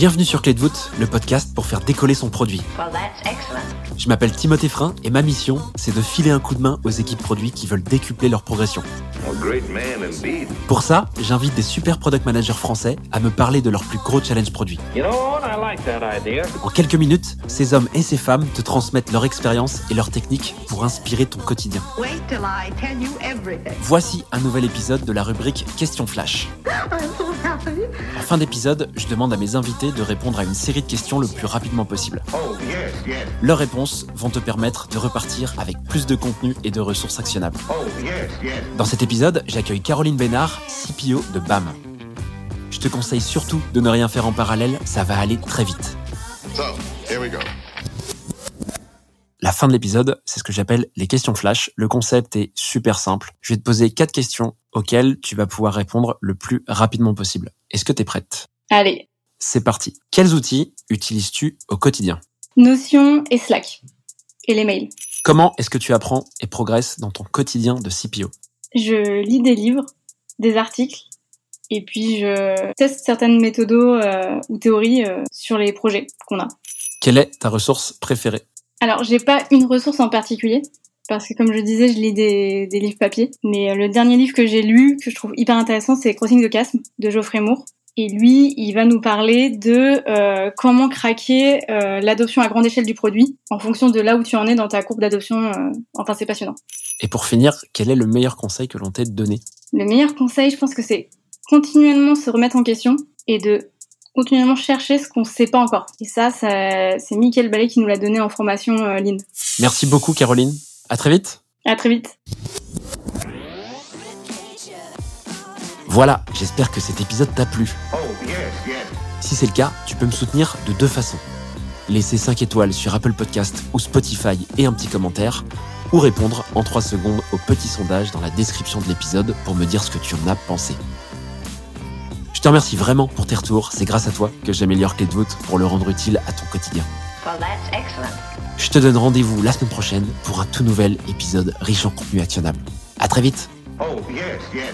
Bienvenue sur Clé de voûte, le podcast pour faire décoller son produit. Je m'appelle Timothée Frein et ma mission, c'est de filer un coup de main aux équipes produits qui veulent décupler leur progression. Pour ça, j'invite des super product managers français à me parler de leurs plus gros challenges produits. En quelques minutes, ces hommes et ces femmes te transmettent leur expérience et leurs techniques pour inspirer ton quotidien. Voici un nouvel épisode de la rubrique Question Flash. En fin d'épisode, je demande à mes invités de répondre à une série de questions le plus rapidement possible. Leurs réponses vont te permettre de repartir avec plus de contenu et de ressources actionnables. Dans cet épisode, j'accueille Caroline Bénard, CPO de BAM. Je te conseille surtout de ne rien faire en parallèle, ça va aller très vite. La fin de l'épisode, c'est ce que j'appelle les questions flash. Le concept est super simple. Je vais te poser quatre questions auxquelles tu vas pouvoir répondre le plus rapidement possible. Est-ce que tu es prête? Allez. C'est parti. Quels outils utilises-tu au quotidien? Notion et Slack. Et les mails. Comment est-ce que tu apprends et progresses dans ton quotidien de CPO Je lis des livres, des articles, et puis je teste certaines méthodos euh, ou théories euh, sur les projets qu'on a. Quelle est ta ressource préférée? Alors, j'ai pas une ressource en particulier, parce que comme je disais, je lis des, des livres papier. Mais euh, le dernier livre que j'ai lu, que je trouve hyper intéressant, c'est Crossing the Chasm de Geoffrey Moore. Et lui, il va nous parler de euh, comment craquer euh, l'adoption à grande échelle du produit en fonction de là où tu en es dans ta courbe d'adoption. euh, enfin, c'est passionnant. Et pour finir, quel est le meilleur conseil que l'on t'ait donné? Le meilleur conseil, je pense que c'est continuellement se remettre en question et de continuellement chercher ce qu'on ne sait pas encore. Et ça, ça c'est Mickaël Ballet qui nous l'a donné en formation euh, Lean. Merci beaucoup Caroline. À très vite. À très vite. Voilà, j'espère que cet épisode t'a plu. Si c'est le cas, tu peux me soutenir de deux façons. Laisser 5 étoiles sur Apple Podcast ou Spotify et un petit commentaire, ou répondre en 3 secondes au petit sondage dans la description de l'épisode pour me dire ce que tu en as pensé. Je te remercie vraiment pour tes retours, c'est grâce à toi que j'améliore Clé de voûte pour le rendre utile à ton quotidien. Je te donne rendez-vous la semaine prochaine pour un tout nouvel épisode riche en contenu actionnable. À très vite Oh, yes, yes.